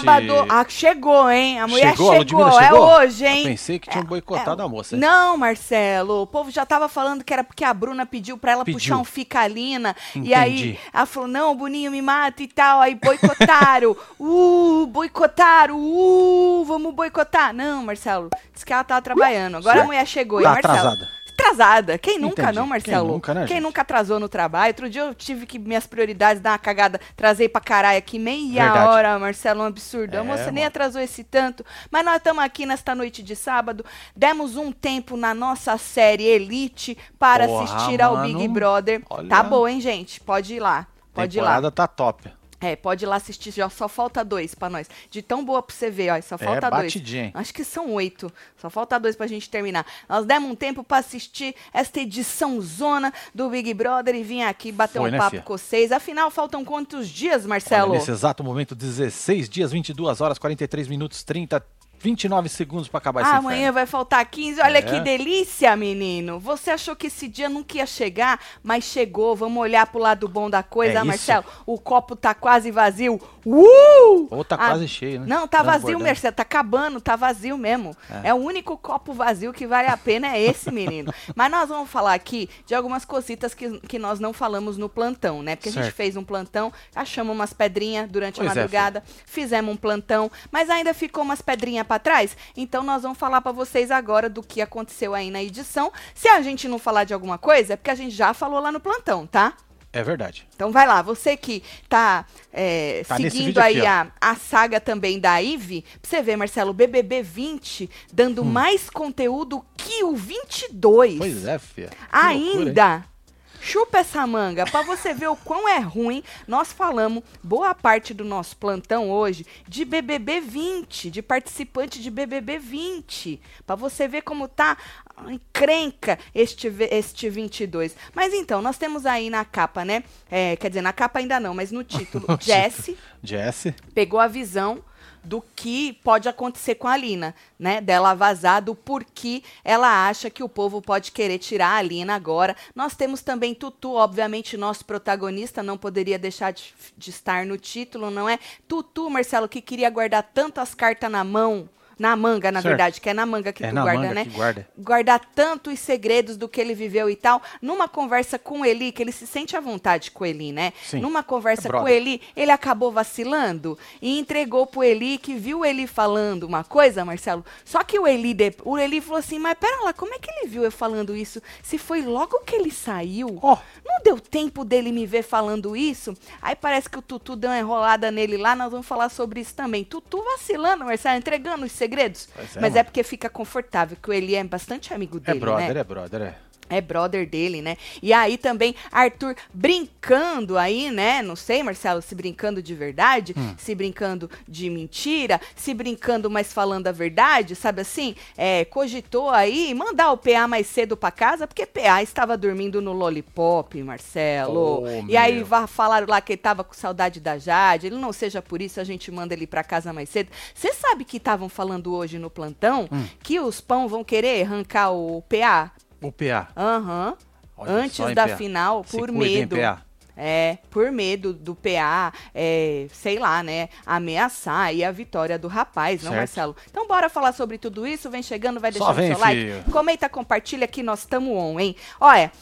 sábado. Ah, chegou, hein? A mulher Chegou? A chegou. É chegou? hoje, hein? Eu pensei que tinham boicotado É, a moça. hein? Não, Marcelo. O povo já tava falando que era porque a Bruna pediu pra ela Pediu. puxar um ficalina. E Entendi. aí ela falou: não, Boninho me mata e tal. Aí boicotaram. uh, boicotaram. Uh, vamos boicotar. Não, Marcelo. Disse que ela tava trabalhando. Agora a mulher chegou, Tá hein, Marcelo? atrasada. Atrasada. Quem nunca Entendi. não, Quem Marcelo? nunca, né, Quem gente? nunca atrasou no trabalho? Outro dia eu tive que minhas prioridades dar uma cagada, trazer pra caralho aqui meia Verdade. hora, Marcelo, um absurdo. a É, moça nem atrasou esse tanto. Mas nós estamos aqui nesta noite de sábado, demos um tempo na nossa série Elite para Porra, assistir ao mano. Big Brother. Olha. Tá boa, hein, gente? Pode ir lá. Pode ir lá. Temporada tá top. É, pode ir lá assistir, já só falta dois pra nós. De tão boa pra você ver, ó, só falta é dois. batidinha? Acho que são oito. Só falta dois pra gente terminar. Nós demos um tempo pra assistir esta edição zona do Big Brother e vim aqui bater Foi, um né, papo fia? com vocês. Afinal, faltam quantos dias, Olha, Marcelo? nesse exato momento, 16 dias, 22 horas, 43 minutos, 30, 29 segundos pra acabar esse Ah, amanhã vai faltar 15. Olha É. que delícia, menino. Você achou que esse dia nunca ia chegar, mas chegou. Vamos olhar pro lado bom da coisa, É ah. Marcelo. O copo tá quase vazio. Uh! Ou tá Ah, quase cheio, né? Não, tá vazio, Transbordando. Marcelo. Tá acabando, tá vazio mesmo. É. o único copo vazio que vale a pena, é esse, menino. Mas nós vamos falar aqui de algumas cositas que, que nós não falamos no plantão, né? Porque a gente Certo. fez um plantão, achamos umas pedrinhas durante Pois a é, madrugada, fizemos um plantão, mas ainda ficou umas pedrinhas pra trás. Então nós vamos falar pra vocês agora do que aconteceu aí na edição. Se a gente não falar de alguma coisa, é porque a gente já falou lá no plantão, tá? É verdade. Então vai lá, você que tá, é, Tá seguindo aí aqui, a, a saga também da Ive, pra você ver, Marcelo, o BBB 20 dando mais conteúdo que o 22. Hum. Pois é, fia. Que loucura? Ainda. Chupa essa manga, pra você ver o quão é ruim. Nós falamos boa parte do nosso plantão hoje de BBB 20, de participante de BBB 20, Pra você ver como tá encrenca este este 22. Mas então, nós temos aí na capa, né? É, quer dizer, na capa ainda não, mas no título, Jesse Jesse. pegou a visão do que pode acontecer com a Alina, né? Dela vazar do porquê ela acha que o povo pode querer tirar a Alina agora. Nós temos também Tutu, obviamente, nosso protagonista, não poderia deixar de, de estar no título, não é? Tutu, Marcelo, que queria guardar tanto as cartas na mão. Na manga, na Certo. verdade, que é na manga que É tu na guarda, manga né? que guarda. guardar tantos segredos do que ele viveu e tal, numa conversa com Eli, que ele se sente à vontade com Eli, né? Sim. Numa conversa É com. Eli, ele acabou vacilando e entregou pro Eli que viu ele falando uma coisa, Marcelo. Só que o Eli, o Eli falou assim: "Mas pera lá, como é que ele viu eu falando isso? Se foi logo que ele saiu? Ó. Não deu tempo dele me ver falando isso?" Aí parece que o Tutu deu uma enrolada nele lá, nós vamos falar sobre isso também. Tutu vacilando, Marcelo, entregando os segredos. Pois é, Mas é porque fica confortável, que o Eli é bastante amigo É dele, brother, né? é brother, é. É brother dele, né? E aí também Arthur brincando aí, né? Não sei, Marcelo, se brincando de verdade, Hum. se brincando de mentira, se brincando, mas falando a verdade, sabe assim? É, cogitou aí mandar o PA mais cedo pra casa, porque PA estava dormindo no Lollipop, Marcelo. Oh, e aí meu. va- falaram lá que ele tava com saudade da Jade. Ele não seja por isso, a gente manda ele pra casa mais cedo. Você sabe que estavam falando hoje no plantão Hum. que os pão vão querer arrancar o PA? O PA. Aham. Olha Antes da PA. final, Se por cuida, hein, medo. PA. É, por medo do PA, é, sei lá, né, ameaçar aí a vitória do rapaz, não, Certo. Marcelo? Então bora falar sobre tudo isso, vem chegando, vai deixando vem, seu like, filho. comenta, compartilha que nós estamos on, hein? Olha,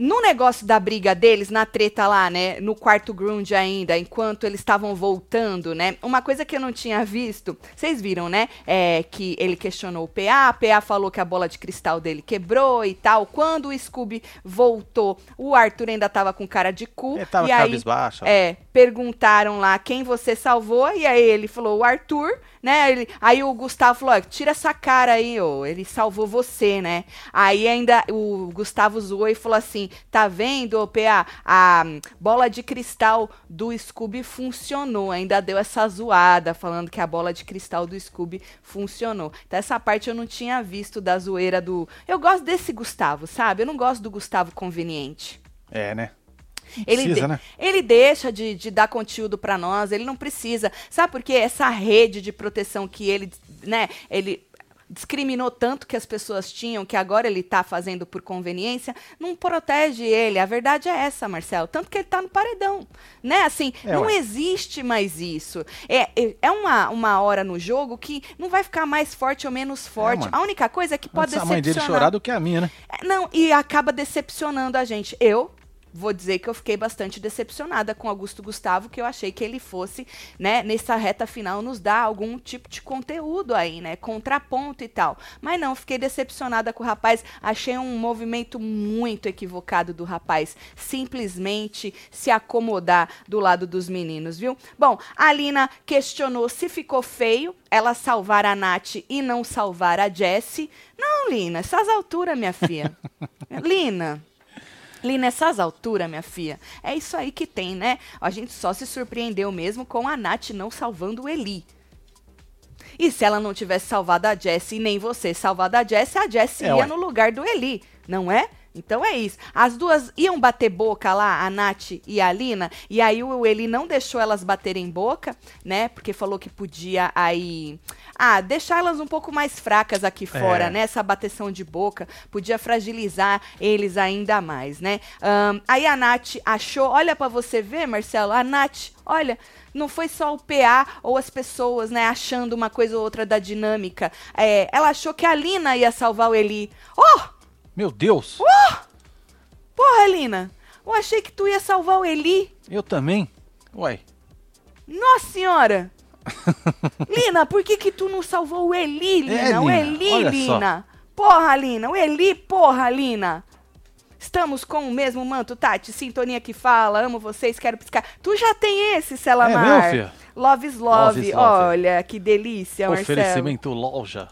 no negócio da briga deles, na treta lá, né, no quarto ground ainda, enquanto eles estavam voltando, né, uma coisa que eu não tinha visto, vocês viram, né, é que ele questionou o PA, a PA falou que a bola de cristal dele quebrou e tal, quando o Scooby voltou, o Arthur ainda tava com cara de cu, Ele tava e aí, cabisbaixo. é, perguntaram lá quem você salvou, e aí ele falou, o Arthur, né? Ele, aí o Gustavo falou, tira essa cara aí, ele salvou você, né? Aí ainda o Gustavo zoou e falou assim, tá vendo, PA, a bola de cristal do Scooby funcionou, ainda deu essa zoada, falando que a bola de cristal do Scooby funcionou. Então essa parte eu não tinha visto da zoeira do... Eu gosto desse Gustavo, sabe? Eu não gosto do Gustavo conveniente. É, né? Ele, Precisa, de- né? ele deixa de, de dar conteúdo pra nós, ele não precisa. Sabe por quê? Essa rede de proteção que ele, né, ele discriminou tanto que as pessoas tinham, que agora ele tá fazendo por conveniência, não protege ele. A verdade é essa, Marcelo. Tanto que ele tá no paredão. Né? Assim, É, não ué. existe mais isso. É, é- é uma, uma hora no jogo que não vai ficar mais forte ou menos forte. mano. a única coisa é que pode Antes a mãe dele decepcionar. chorar do que a minha, né? É, Não, e acaba decepcionando a gente. Eu vou dizer que eu fiquei bastante decepcionada com Augusto Gustavo, que eu achei que ele fosse, né, nessa reta final nos dar algum tipo de conteúdo aí, né, contraponto e tal. Mas não, fiquei decepcionada com o rapaz, achei um movimento muito equivocado do rapaz, simplesmente se acomodar do lado dos meninos, viu? Bom, a Alina questionou se ficou feio ela salvar a Nath e não salvar a Jessie. Não, Lina, essas alturas, minha filha. Lina, Lina, essas alturas, minha filha, é isso aí que tem, né? A gente só se surpreendeu mesmo com a Nath não salvando o Eli. E se ela não tivesse salvado a Jessie e nem você salvado a Jessie, a Jessie É, ia ué. no lugar do Eli, não é? Então é isso. As duas iam bater boca lá, a Nath e a Lina, e aí o Eli não deixou elas baterem boca, né? Porque falou que podia aí. Ah, deixar elas um pouco mais fracas aqui fora, É. né? Essa bateção de boca podia fragilizar eles ainda mais, né? Ahn, aí a Nath achou, olha pra você ver, Marcelo, a Nath, olha, não foi só o PA ou as pessoas, né, achando uma coisa ou outra da dinâmica. É, ela achou que a Lina ia salvar o Eli. Oh! Meu Deus! Porra, Lina! Eu achei que tu ia salvar o Eli. Eu também? Uai. Nossa senhora! Lina, por que que tu não salvou o Eli, Lina? É, o Eli, olha só. Lina! Porra, Lina! O Eli, porra, Lina! Estamos com o mesmo manto, Tati. Sintonia que fala, amo vocês, quero piscar. Tu já tem esse, Selamar. É meu, filho? Love is love. Love is love. Olha, que delícia, Marcelo. Oferecimento loja.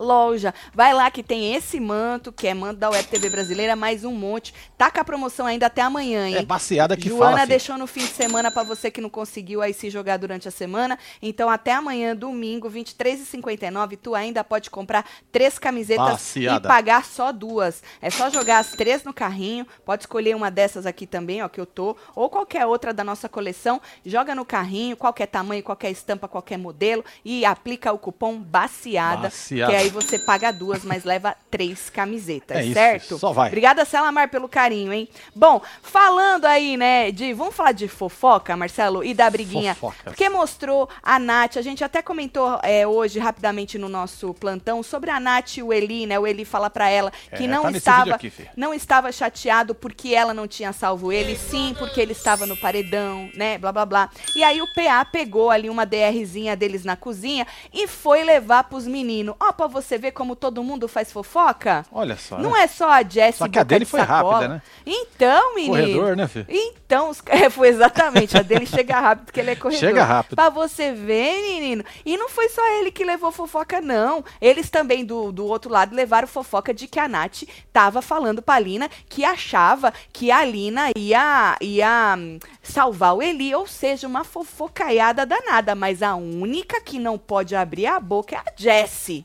Loja. Vai lá que tem esse manto, que é manto da Web TV brasileira, mais um monte. Tá com a promoção ainda até amanhã, hein? É baseada que Joana fala, deixou no fim de semana pra você que não conseguiu aí se jogar durante a semana. Então até amanhã, domingo, R$ 23,59, tu ainda pode comprar três camisetas Baciada. e pagar só duas. É só jogar as três no carrinho, pode escolher uma dessas aqui também, ó, que eu tô, ou qualquer outra da nossa coleção, joga no carrinho, qualquer tamanho, qualquer estampa, qualquer modelo e aplica o cupom baciada, Baciada. que aí você paga duas, mas leva três camisetas, É isso, certo? só vai. Obrigada, Selamar, pelo carinho, hein? Bom, falando aí, né, de. Vamos falar de fofoca, Marcelo, e da briguinha. Fofocas. Porque mostrou a Nath, a gente até comentou é, hoje rapidamente no nosso plantão sobre a Nath e o Eli, né? O Eli fala pra ela que É, não tá estava. aqui, não estava chateado porque ela não tinha salvo ele, sim, porque ele estava no paredão, né? Blá blá blá. E aí o PA pegou ali uma DRzinha deles na cozinha e foi levar pros meninos. Ó, pra você ver como todo mundo faz fofoca. Olha só. Não né? é só a Jessie Só que a boca dele de foi sacola. rápida, né? Então, menino. Corredor, né, filho? Então, os... é, foi exatamente. A dele chega rápido, porque ele é corredor. Chega rápido. Pra você ver, menino. E não foi só ele que levou fofoca, não. Eles também, do, do outro lado, levaram fofoca de que a Nath tava falando pra Lina que achava que a Lina ia, ia hum, salvar o Eli. Ou seja, uma fofocaiada danada. Mas a única que não pode abrir a boca é a Jessie.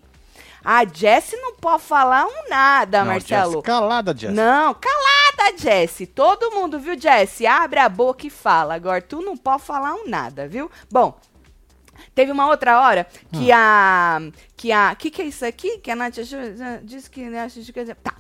A Jessie não pode falar um nada, Não, Marcelo. Jess, calada, Jess. Não, calada, Jessie. Todo mundo, viu, Jessie? Abre a boca e fala. Agora, tu não pode falar um nada, viu? Bom, teve uma outra hora que a... Que a... que que é isso aqui? Que a Nath achou- disse que... né, Tá.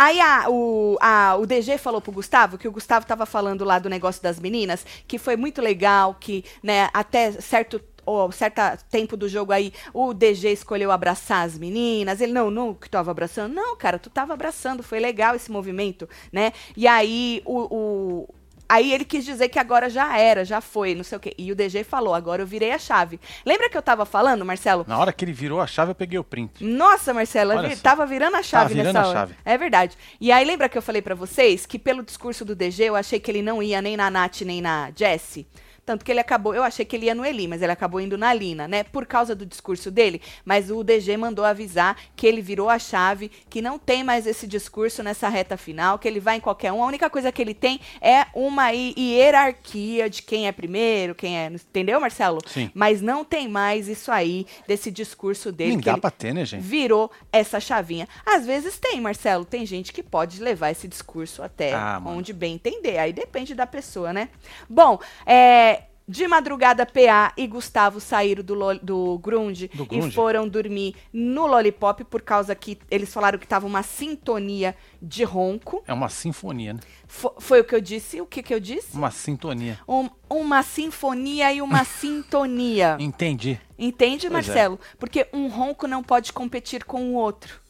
Aí a, o, a- o DG falou pro Gustavo, que o Gustavo tava falando lá do negócio das meninas, que foi muito legal, que, né, até certo ou certo tempo do jogo aí, o DG escolheu abraçar as meninas. Ele, não, não que tava abraçando. Não, cara, tu tava abraçando, foi legal esse movimento, né? E aí o, o- Aí ele quis dizer que agora já era, já foi, não sei o quê. E o DG falou, agora eu virei a chave. Lembra que eu tava falando, Marcelo? Na hora que ele virou a chave, eu peguei o print. Nossa, Marcela, Olha vi- só. tava virando a chave virando nessa a hora. chave. É verdade. E aí, lembra que eu falei pra vocês que pelo discurso do DG, eu achei que ele não ia nem na Nath, nem na Jessie? Tanto que ele acabou, eu achei que ele ia no Eli, mas ele acabou indo na Lina, né? Por causa do discurso dele. Mas o DG mandou avisar que ele virou a chave, que não tem mais esse discurso nessa reta final, que ele vai em qualquer um. A única coisa que ele tem é uma hi- hierarquia de quem é primeiro, quem é. Entendeu, Marcelo? Sim. Mas não tem mais isso aí, desse discurso dele. Nem que dá pra ter, né, gente? virou essa chavinha. Às vezes tem, Marcelo, tem gente que pode levar esse discurso até Ah, onde bem entender. Aí depende da pessoa, né? Bom, é, De madrugada, PA e Gustavo saíram do, lo- do grunge, Do e grunge? foram dormir no Lollipop por causa que eles falaram que tava uma sintonia de ronco. É uma sinfonia, né? Fo- foi o que eu disse? O que, que eu disse? Uma sintonia. Um- uma sinfonia e uma sintonia. Entendi. Entende, Pois é. Marcelo? Porque um ronco não pode competir com o outro.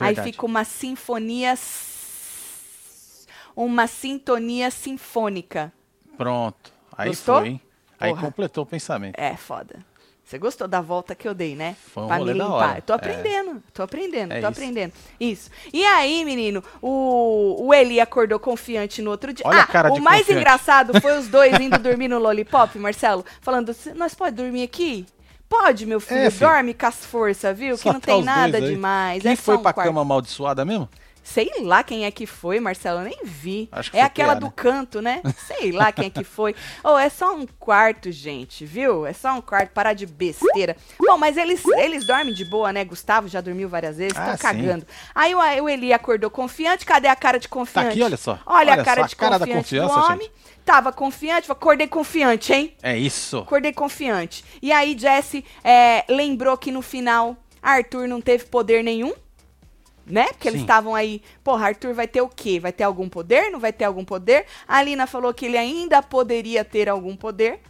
Aí Verdade. fica uma sinfonia. Uma sintonia sinfônica. Pronto. Aí Gostou? foi, hein? Aí Porra. completou o pensamento. É foda. Você gostou da volta que eu dei, né? Foi um pra me limpar. Eu tô É. aprendendo, tô aprendendo, É tô isso. aprendendo. Isso. E aí, menino, o, o Eli acordou confiante no outro dia. Olha ah, a cara o de mais confiante. engraçado foi os dois indo dormir no Lollipop, Marcelo, falando, "Cê- nós pode dormir aqui? Pode, meu filho, É, filho. dorme com as forças, viu? Que Só não tá tem nada demais. Quem é foi um pra quarto. cama amaldiçoada mesmo? Sei lá quem é que foi, Marcelo, eu nem vi. É aquela do né? canto, né? Sei lá quem é que foi. Oh, é só um quarto, gente, viu? É só um quarto, parar de besteira. Bom, mas eles, eles dormem de boa, né? Gustavo já dormiu várias vezes, Ah, sim. cagando. Aí o, o Eli acordou confiante, cadê a cara de confiante? Tá aqui, olha só. Olha, Olha a cara só, de a cara da confiante confiança, do homem. Tava confiante, acordei confiante, hein? É isso. Acordei confiante. E aí, Jesse é, lembrou que no final Arthur não teve poder nenhum. Né? Porque eles Sim. estavam aí, porra, Arthur vai ter o quê? Vai ter algum poder? Não vai ter algum poder? A Alina falou que ele ainda poderia ter algum poder.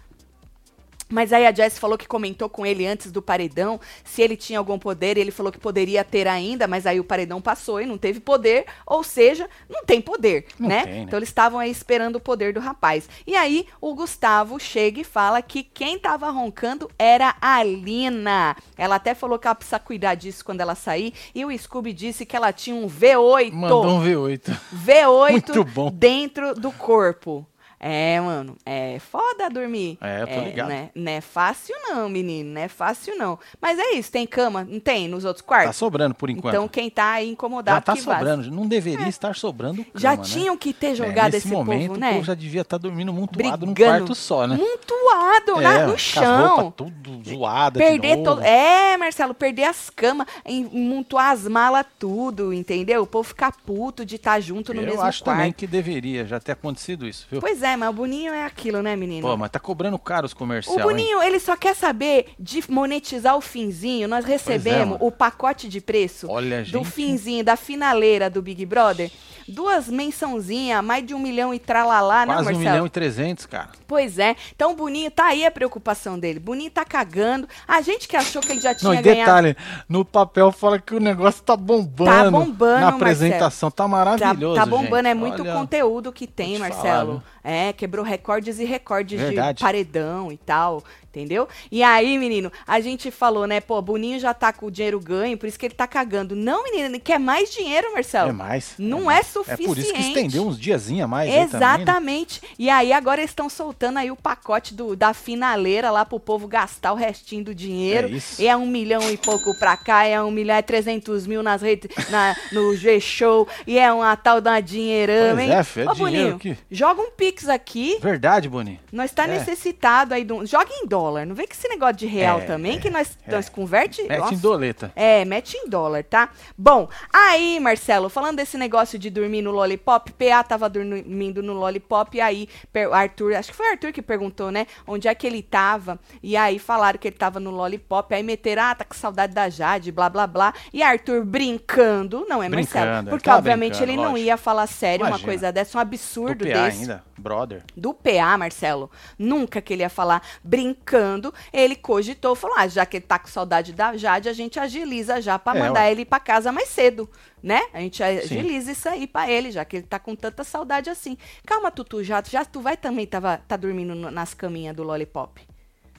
Mas aí a Jess falou que comentou com ele antes do paredão se ele tinha algum poder. Ele falou que poderia ter ainda, mas aí o paredão passou e não teve poder. Ou seja, não tem poder, Não né? tem, né? Então eles estavam aí esperando o poder do rapaz. E aí o Gustavo chega e fala que quem tava roncando era a Lina. Ela até falou que ela precisa cuidar disso quando ela sair. E o Scooby disse que ela tinha um V8. Mandou um V8. V8 Muito bom. dentro do corpo. É, mano, é foda dormir. É, eu tô ligado. Né? Não é fácil não, menino, não é fácil não. Mas é isso, tem cama? Não tem nos outros quartos? Tá sobrando por enquanto. Então quem tá aí incomodado já tá que vaza. sobrando. Não deveria estar sobrando cama, Já né? tinham que ter É, jogado nesse esse momento, povo, o né? povo já devia estar dormindo montuado num quarto só, né? Montuado na- É, no com as chão. tudo zoada Perder de todo. É, Marcelo, perder as camas, em- montuar as malas, tudo, entendeu? O povo ficar puto de estar junto no Eu mesmo acho quarto. também que deveria já ter acontecido isso, viu? Pois é, mas o Boninho é aquilo, né, menino? Pô, mas tá cobrando caro os O comerciais, hein? Boninho, ele só quer saber de monetizar o finzinho. Nós recebemos mano. o pacote de preço Olha, do gente. finzinho, da finaleira do Big Brother. Duas mençãozinhas, mais de um milhão e tralalá, né, Quase um Marcelo? milhão e trezentos, cara. Pois é. Então o Boninho, tá aí a preocupação dele. Boninho tá cagando. A gente que achou que ele já tinha Não, e ganhado... detalhe, no papel fala que o negócio tá bombando. Tá bombando, Na Marcelo. apresentação, tá Tá, maravilhoso, tá bombando, gente. é muito Olha, conteúdo que tem, Marcelo. falar, é, quebrou recordes e recordes Verdade. de paredão e tal, entendeu? E aí, menino, a gente falou, né, pô, Boninho já tá com o dinheiro ganho, por isso que ele tá cagando. Não, menino, ele quer mais dinheiro, Marcelo. É mais. Não mais. é É por isso que suficiente. estendeu uns diazinhos a mais aí também, né? Exatamente. E aí agora eles estão soltando aí o pacote do, da finaleira lá pro povo gastar o restinho do dinheiro. É isso. E é um milhão e pouco pra cá, é um milhão e trezentos mil nas redes, na, no G-Show, e é uma tal da dinheirama, Pois hein? é, filho, é Ô, Boninho, aqui. joga um pix aqui. Verdade, Boninho. Nós tá É. necessitado aí do. Joga em dólar. Não vem com esse negócio de real É, também, é, que nós, é. nós converte. Mete Nossa. em doleta. É, mete em dólar, tá? Bom, aí, Marcelo, falando desse negócio de dormir no Lollipop, PA tava dormindo no Lollipop, e aí, Arthur, acho que foi o Arthur que perguntou, né? Onde é que ele tava, e aí falaram que ele tava no Lollipop, aí meteram, ah, tá com saudade da Jade, blá, blá, blá, e Arthur brincando, não é, Marcelo? Brincando, Porque, tava obviamente, ele não lógico. ia falar sério uma Imagina. coisa dessa, um Do absurdo desse ainda. Brother. do PA, Marcelo, nunca que ele ia falar brincando, ele cogitou, falou, ah, já que ele tá com saudade da Jade, a gente agiliza já pra É, mandar ué. ele ir pra casa mais cedo, né? A gente agiliza isso aí pra ele, já que ele tá com tanta saudade assim. Calma, Tutu, já, já tu vai também tava, tá dormindo no- nas caminhas do Lollipop.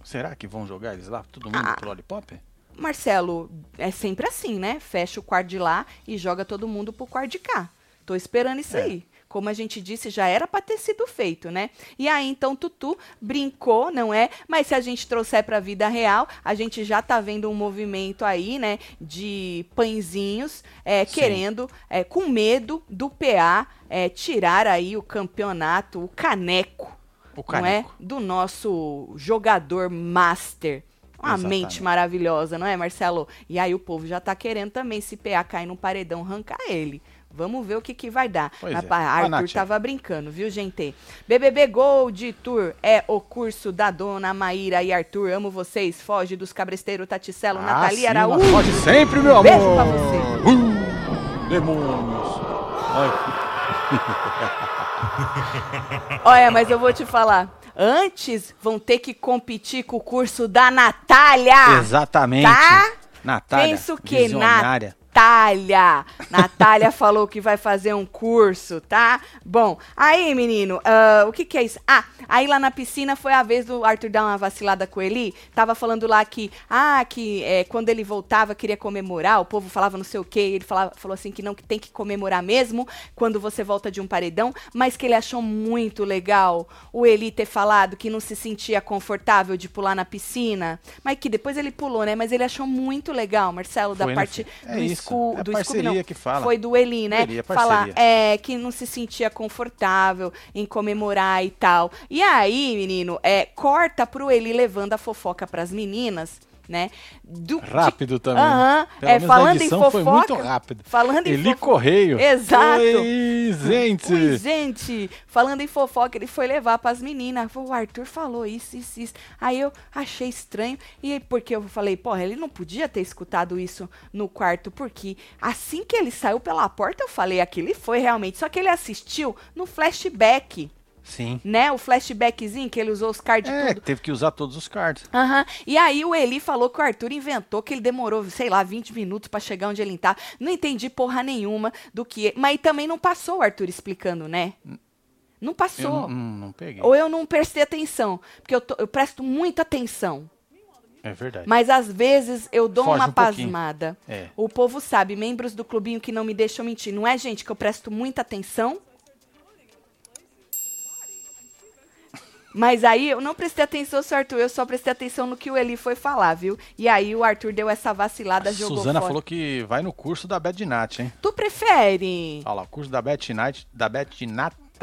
Será que vão jogar eles lá? Todo mundo Ah. pro Lollipop? Marcelo, é sempre assim, né? Fecha o quarto de lá e joga todo mundo pro quarto de cá. Tô esperando isso É. aí. Como a gente disse, já era pra ter sido feito, né? E aí, então, Tutu brincou, não é? Mas se a gente trouxer pra vida real, a gente já tá vendo um movimento aí, né? De pãezinhos é, querendo, é, com medo do PA é, tirar aí o campeonato, o caneco, O não é? Caneco. Do nosso jogador master. Uma Exatamente. mente maravilhosa, não é, Marcelo? E aí o povo já tá querendo também, se PA cair num paredão, arrancar ele. Vamos ver o que, que vai dar. Pois Mas, é. Arthur Nath. tava brincando, viu, gente? BBB Gold Tour é o curso da dona Maíra e Arthur. Amo vocês. Foge dos cabresteiros Taticelo, Ah, Nathalie sim, Araújo. Pode sempre, meu amor. Beijo pra você. Uh, demônios. Olha, mas eu vou te falar. Antes vão ter que competir com o curso da Natália. exatamente. Tá? Natália, Penso que visionária. Natália. Natália falou que vai fazer um curso, tá? Bom, aí, menino, ah, o que que é isso? Ah, aí lá na piscina foi a vez do Arthur dar uma vacilada com ele. Tava falando lá que, ah, que é, quando ele voltava queria comemorar, o povo falava não sei o quê, ele falava, falou assim que não, que tem que comemorar mesmo quando você volta de um paredão, mas que ele achou muito legal o Eli ter falado que não se sentia confortável de pular na piscina, mas que depois ele pulou, né? Mas ele achou muito legal, Marcelo, da Foi, né, parte? É do, isso, Scu- é do parceria Scooby, não. que fala. Foi do Eli, né? Parceria, Falar é, que não se sentia confortável em comemorar e tal. E aí, menino, é, corta pro Eli levando a fofoca pras meninas, né? Do, de- Rápido também. Aham, Pelo é, falando em fofoca. Foi muito rápido. Falando em Eli. Correio. Exato. Oi, gente. Ui, gente, falando em fofoca, ele foi levar pras meninas. O Arthur falou isso, isso, isso. Aí eu achei estranho. E porque eu falei, porra, ele não podia ter escutado isso no quarto, porque assim que ele saiu pela porta, eu falei, aquele foi realmente. Só que ele assistiu no flashback, Sim. né? O flashbackzinho que ele usou os cards É, tudo. teve que usar todos os cards. Aham. E aí o Eli falou que o Arthur inventou que ele demorou, sei lá, 20 minutos pra chegar onde ele tá. Não entendi porra nenhuma do que. Mas também não passou o Arthur explicando, né? Não Eu passou. não, não, não peguei. Ou eu não prestei atenção. Porque eu, tô- eu presto muita atenção. É verdade. Mas às vezes eu dou Foge uma um pasmada. É. O povo sabe, membros do clubinho que não me deixam mentir. Não é, gente, que eu presto muita atenção? Mas aí eu não prestei atenção, seu Arthur. Eu só prestei atenção no que o Eli foi falar, viu? E aí o Arthur deu essa vacilada, A jogou Suzana fora. falou que vai no curso da Bad Night, hein? Tu prefere? Olha lá, o curso da Bad Night, da Bad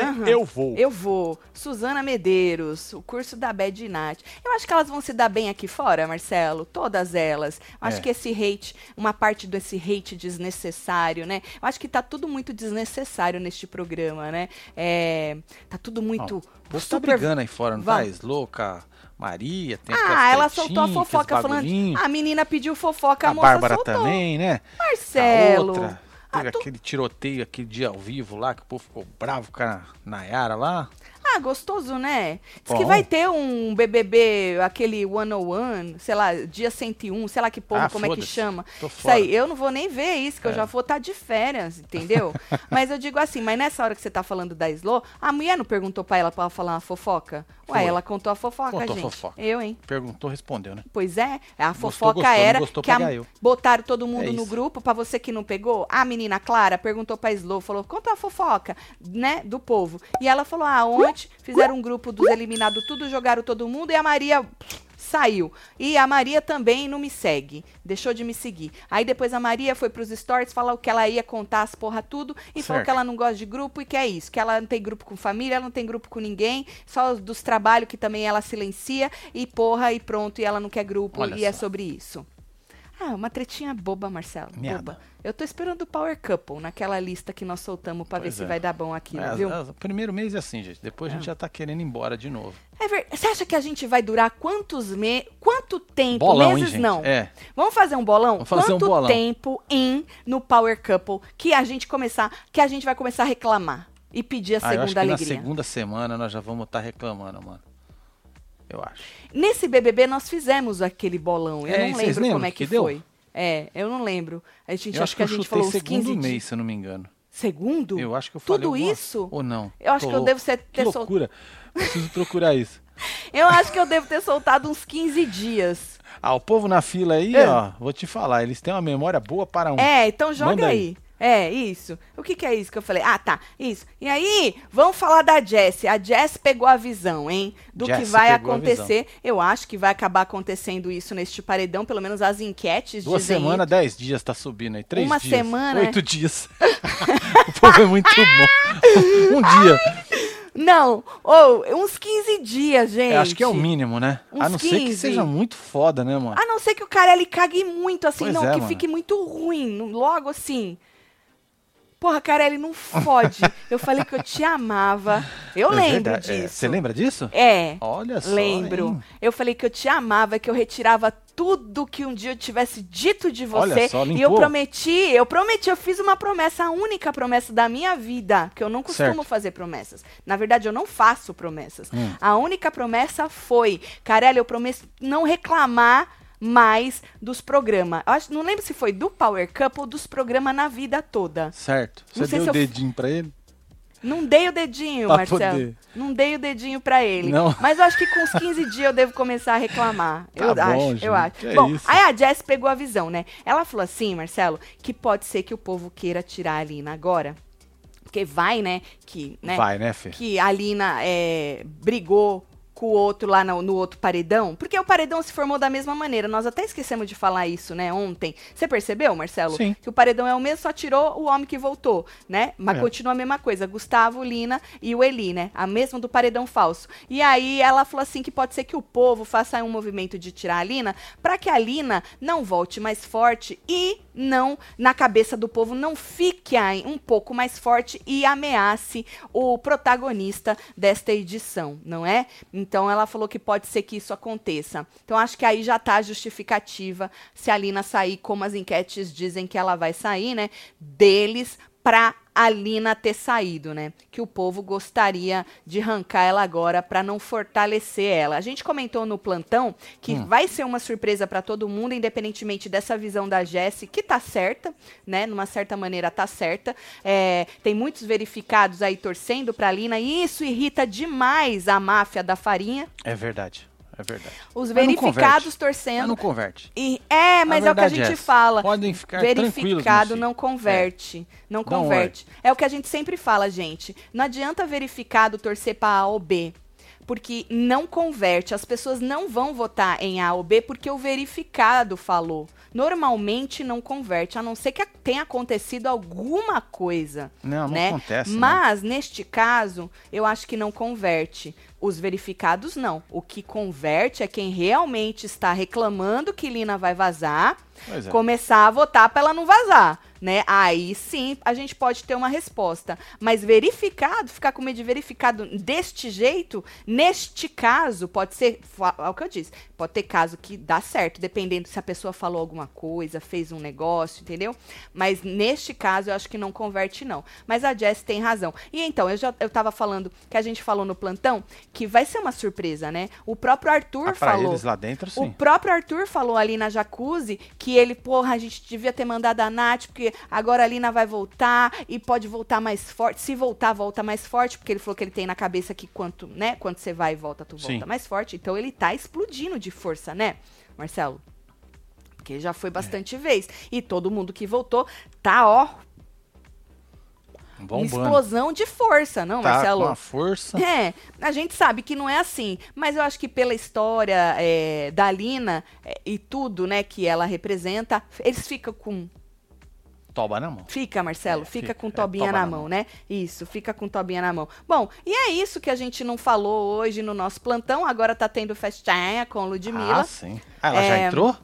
Night, Aham. eu vou. Eu vou. Suzana Medeiros, o curso da Bad Night. Eu acho que elas vão se dar bem aqui fora, Marcelo. Todas elas. Eu acho É. que esse hate, uma parte desse hate desnecessário, né? Eu acho que tá tudo muito desnecessário neste programa, né? É, tá tudo muito. O povo tá brigando aí fora, não tá? Vamos. Louca, Maria, tem Ah, ela soltou a fofoca falando. A menina pediu fofoca, a, a moça Bárbara soltou. também, né? Marcelo. Outra. Ah, Teve tu- aquele tiroteio aquele dia ao vivo lá, que o povo ficou bravo com a Nayara lá. Ah, gostoso, né? Diz que Bom. vai ter um BBB, aquele 101, sei lá, dia 101, sei lá que porra, Ah, como é que chama. Isso aí, eu não vou nem ver isso, que eu É. já vou estar de férias, entendeu? mas eu digo assim, mas nessa hora que você tá falando da Slo, a mulher não perguntou pra ela pra ela falar uma fofoca? Ué, Foi. ela contou a fofoca, Contou gente. fofoca. Eu, hein? Perguntou, respondeu, né? Pois é, a Gostou, fofoca gostou, não era gostou, que a- eu. botaram todo mundo É no grupo, pra você que não pegou, a menina Clara perguntou pra Slow, falou, conta a fofoca, né, do povo. E ela falou, ah, ontem fizeram um grupo dos eliminados tudo, jogaram todo mundo e a Maria saiu. E a Maria também não me segue, deixou de me seguir. Aí depois a Maria foi pros stories, falou que ela ia contar as porra tudo e falou Certo. que ela não gosta de grupo e que é isso, que ela não tem grupo com família, ela não tem grupo com ninguém, só os dos trabalhos que também ela silencia e porra e pronto, e ela não quer grupo Olha e é só. sobre isso. Ah, uma tretinha boba, Marcelo. Boba. Eu tô esperando o Power Couple naquela lista que nós soltamos pra ver Pois se é. vai dar bom aquilo, É, viu? as- O primeiro mês é assim, gente. Depois a gente já tá querendo ir embora de novo. É ver... Você acha que a gente vai durar quantos meses? Quanto tempo? Bolão, hein, meses gente? não. É. Vamos fazer um bolão? Vamos fazer um Quanto bolão. tempo em no Power Couple que a gente começar, que a gente vai começar a reclamar e pedir a Ah, eu acho segunda que na alegria? segunda semana nós já vamos estar reclamando, mano. Eu acho. Nesse BBB nós fizemos aquele bolão. Eu É, não lembro como é que que, deu? foi. É, eu não lembro. A gente eu acho acho que a gente falou uns segundo 15 mês, dias. se eu não me engano. Segundo? Eu acho que eu falei Tudo alguma- isso? Ou não? Eu acho Tô que eu devo ser- Que ter sol- loucura. Preciso procurar isso. Eu acho que eu devo ter soltado uns 15 dias. Ah, o povo na fila aí, É. ó, vou te falar, eles têm uma memória boa para um. É, então joga Manda aí. aí. É, isso. O que, que é isso que eu falei? Ah, tá. Isso. E aí, vamos falar da Jess. A Jess pegou a visão, hein? Do que vai acontecer. Eu acho que vai acabar acontecendo isso neste paredão, pelo menos as enquetes Duas semanas, dez dias tá subindo aí. Três Uma dias. semana, Oito dias. o povo é muito bom. Um dia. Não, ou uns 15 dias, gente. Eu acho que é o mínimo, né? Uns A não ser que 15. seja muito foda, né, mano? A não ser que o cara ele cague muito, assim, Pois não, é, que mano. fique muito ruim, logo assim. Porra, Carelli, não fode. Eu falei que eu te amava. Eu É lembro verdade. É, disso. Você lembra disso? É. Olha só. Lembro. hein? Eu falei que eu te amava, que eu retirava tudo que um dia eu tivesse dito de Olha você. só, e eu prometi, eu prometi, eu fiz uma promessa, a única promessa da minha vida, que eu não costumo Certo. fazer promessas. Na verdade, eu não faço promessas. Hum. A única promessa foi, Carelli, eu prometo não reclamar mais dos programas. Acho, não lembro se foi do Power Cup ou dos programas na vida toda. Certo. Você deu o eu- dedinho pra ele? Não dei o dedinho, Pra Marcelo. poder. Não dei o dedinho pra ele. Não. Mas eu acho que com uns 15 dias eu devo começar a reclamar. Tá eu bom, acho, gente, eu acho. é bom, isso. aí a Jess pegou a visão, né? Ela falou assim, Marcelo, que pode ser que o povo queira tirar a Lina agora. Porque vai, né? Que, né? Vai, né, Fê? que a Lina é, brigou com o outro lá no, no outro paredão, porque o paredão se formou da mesma maneira. Nós até esquecemos de falar isso, né, ontem. Você percebeu, Marcelo? Sim. Que o paredão é o mesmo, só tirou o homem que voltou, né? Mas É. continua a mesma coisa. Gustavo, Lina e o Eli, né? A mesma do paredão falso. E aí ela falou assim que pode ser que o povo faça um movimento de tirar a Lina para que a Lina não volte mais forte e não, na cabeça do povo, não fique aí um pouco mais forte e ameace o protagonista desta edição, não é? Então ela falou que pode ser que isso aconteça. Então acho que aí já tá a justificativa se a Lina sair como as enquetes dizem que ela vai sair, né? Deles pra a Lina ter saído, né? Que o povo gostaria de arrancar ela agora pra não fortalecer ela. A gente comentou no plantão que vai ser uma surpresa pra todo mundo, independentemente dessa visão da Jessie, que tá certa, né? Numa certa maneira tá certa. É, tem muitos verificados aí torcendo pra Lina e isso irrita demais a máfia da farinha. É verdade. É verdade. Os não verificados converte. Mas torcendo. não converte. E- é, mas é o que a gente é fala. Podem ficar Verificado não converte. Não Don't converte. É o que a gente sempre fala, gente. Não adianta verificado torcer para A ou B. Porque não converte. As pessoas não vão votar em A ou B porque o verificado falou. Normalmente não converte, a não ser que tenha acontecido alguma coisa. Não, não né? acontece. né? Mas, neste caso, eu acho que não converte. Os verificados, não. O que converte é quem realmente está reclamando que Lina vai vazar, é. começar a votar para ela não vazar, né? Aí sim a gente pode ter uma resposta. Mas verificado, ficar com medo de verificado deste jeito, neste caso, pode ser, é o que eu disse, pode ter caso que dá certo, dependendo se a pessoa falou alguma coisa, fez um negócio, entendeu? Mas neste caso eu acho que não converte não. Mas a Jess tem razão. E então, eu já eu tava falando que a gente falou no plantão que vai ser uma surpresa, né? O próprio Arthur Ah, falou eles lá dentro, o sim. próprio Arthur falou ali na jacuzzi que ele, porra, a gente devia ter mandado a Nath, porque agora a Lina vai voltar e pode voltar mais forte. Se voltar, volta mais forte, porque ele falou que ele tem na cabeça que quanto, né, quando você vai e volta, tu volta Sim. mais forte. Então ele tá explodindo de força, né, Marcelo? Porque já foi bastante vez. E todo mundo que voltou tá, ó, Bombando. explosão de força, não, Tá Marcelo? com a força. É, a gente sabe que não é assim, mas eu acho que pela história é, da Lina é, e tudo, né, que ela representa, eles ficam com. Toba na mão. Fica, Marcelo, É, fica, fica. com É, Tobinha toba na na mão, mão. né? Isso, fica com Tobinha na mão. Bom, e é isso que a gente não falou hoje no nosso plantão. Agora tá tendo festinha com Ludmilla. Ah, sim. Ah, ela já É, entrou?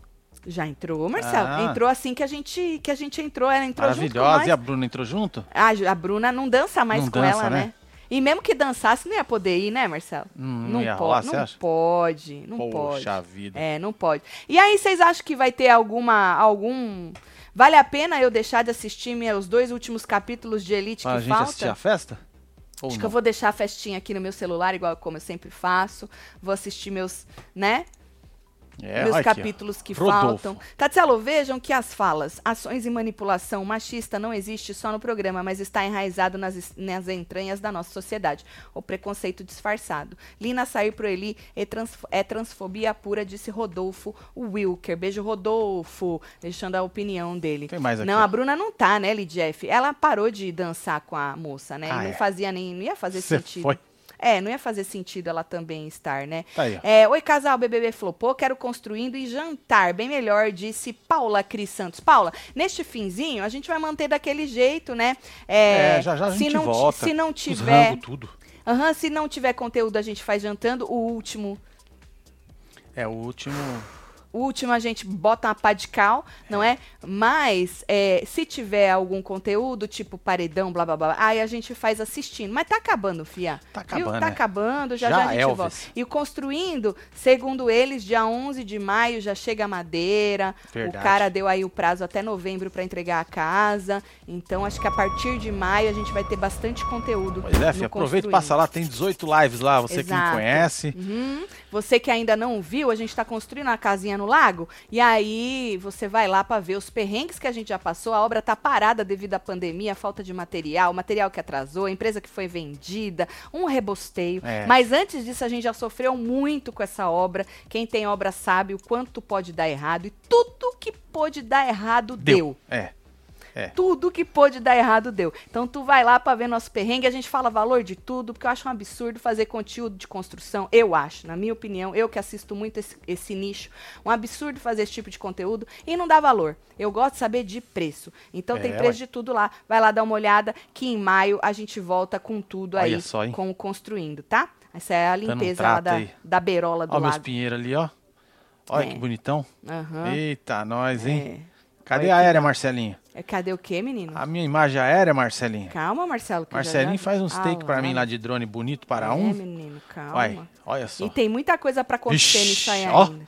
Já entrou, Marcelo. Ah. Entrou assim que a gente que a gente entrou. Ela entrou Maravilhosa. E a Bruna entrou junto? A, Ju- a Bruna não dança mais Não com dança, ela, né? né? E mesmo que dançasse, não ia poder ir, né, Marcelo? Hum, não ia po- rolar, não você acha? pode, não Poxa pode. vida. É, não pode. E aí, vocês acham que vai ter alguma, algum... Vale a pena eu deixar de assistir meus dois últimos capítulos de Elite Pra que gente falta? assistir a festa? Ou Acho que não? eu vou deixar a festinha aqui no meu celular, igual como eu sempre faço. Vou assistir meus, né? É, meus capítulos que Rodolfo. faltam. Tatielo, vejam que as falas, ações e manipulação machista não existe só no programa, mas está enraizado nas, nas entranhas da nossa sociedade. O preconceito disfarçado. Lina sair pro Eli é, trans- é transfobia pura, disse Rodolfo Wilker. Beijo, Rodolfo. Deixando a opinião dele. Tem mais aqui. Não, a Bruna não tá, né, Lidief? Ela parou de dançar com a moça, né? Ah, não é. fazia nem. Não ia fazer Cê sentido. foi. É, não ia fazer sentido ela também estar, né? Tá aí. É, Oi, casal, BBB flopou, quero construindo e jantar, bem melhor, disse Paula Cris Santos. Paula, neste finzinho, a gente vai manter daquele jeito, né? É, É, já já a se gente não, ti- volta. Se não tiver, rango, tudo. Aham, se não tiver conteúdo, a gente faz jantando. O último, É o último. Último a gente bota uma pá de cal, não é? Mas é, se tiver algum conteúdo, tipo paredão, blá blá blá, aí a gente faz assistindo. Mas tá acabando, Fia. Tá Viu? acabando, Tá é. acabando, já Já, já, a gente Elvis. volta. E o construindo, segundo eles, dia 11 de maio já chega a madeira. Verdade. O cara deu aí o prazo até novembro para entregar a casa. Então acho que a partir de maio a gente vai ter bastante conteúdo. Pois é, filho, aproveita e passa lá, tem 18 lives lá, você que não Exato. conhece. Uhum. Você que ainda não viu, a gente está construindo uma casinha no lago. E aí você vai lá para ver os perrengues que a gente já passou. A obra tá parada devido à pandemia, falta de material, material que atrasou, a empresa que foi vendida, um rebosteio. É. Mas antes disso, a gente já sofreu muito com essa obra. Quem tem obra sabe o quanto pode dar errado. E tudo que pode dar errado deu. É. É. Tudo que pôde dar errado deu. Então tu vai lá pra ver nosso perrengue, a gente fala valor de tudo, porque eu acho um absurdo fazer conteúdo de construção. Eu acho, na minha opinião, eu que assisto muito esse, esse nicho, um absurdo fazer esse tipo de conteúdo e não dá valor. Eu gosto de saber de preço. Então tem É, preço ué. de tudo lá. Vai lá dar uma olhada, que em maio a gente volta com tudo Olha aí, só, com o construindo, tá? Essa é a um limpeza lá da, aí. da beirola do Ó, meus lago. pinheiros ali, ó. Olha É. que bonitão. Aham. Eita, nós, hein? É. Cadê Olha a aérea, Marcelinho? É, Cadê o quê, menino? A minha imagem aérea, Marcelinho. Calma, Marcelo. Marcelinho já- faz uns Ah take pra mim lá. de drone bonito para é, um. menino, calma. Olha, olha só. E tem muita coisa pra acontecer Vixe, nisso aí ó, ainda.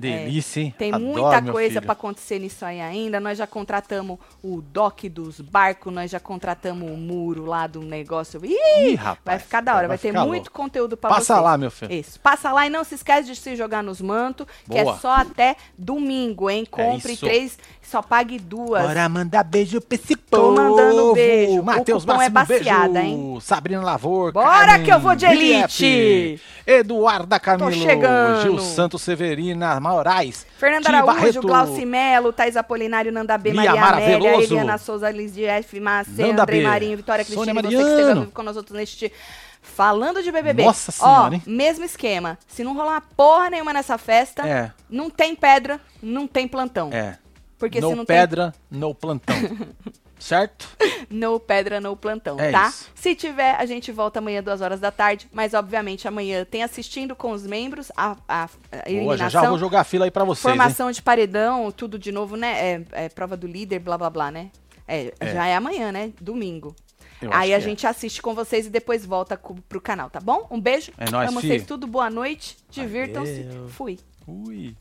Delícia, hein? Tem Adoro, muita coisa pra acontecer nisso aí ainda. Nós já contratamos o dock dos barcos, nós já contratamos o muro lá do negócio. Ih, Ih, rapaz, vai ficar da hora, vai, ter ficar muito louco. conteúdo pra Passa vocês. lá, meu filho. Isso, passa lá e não se esquece de se jogar nos mantos, que é só até domingo, hein? Compre isso. três, só pague duas. Bora mandar beijo pra esse Tô povo. mandando beijo. Matheus é Máximo, baciada, beijo. Sabrina Lavor. Bora Carmen, que eu vou de elite. Eduarda Camilo. chegando. Gil Santos Severina Moraes. Fernando Araújo, Glauci Melo, Thais Apolinário, Nanda B, Maria Amélia. Eliana Souza, Liz de F, Macê, B, Marinho, Vitória Cristina, você que esteve ao Mariano. vivo com nós outros neste... Falando de BBB. Nossa Ó, Senhora, hein? mesmo esquema. Se não rolar porra nenhuma nessa festa, É. não tem pedra, não tem plantão. É. Porque no se não pedra, no plantão. certo? no pedra, no plantão, É tá? isso. Se tiver, a gente volta amanhã, duas horas da tarde. Mas, obviamente, amanhã tem assistindo com os membros a, a, a eliminação. Boa, já, já vou jogar a fila aí pra vocês, hein? Formação de paredão, tudo de novo, né? É, é prova do líder, blá blá blá, né? É, É. já é amanhã, né? Domingo. Eu Aí a é. gente assiste com vocês e depois volta co- pro canal, tá bom? Um beijo. É nóis, Amo vocês tudo, boa noite. Divirtam-se. Fui. Fui.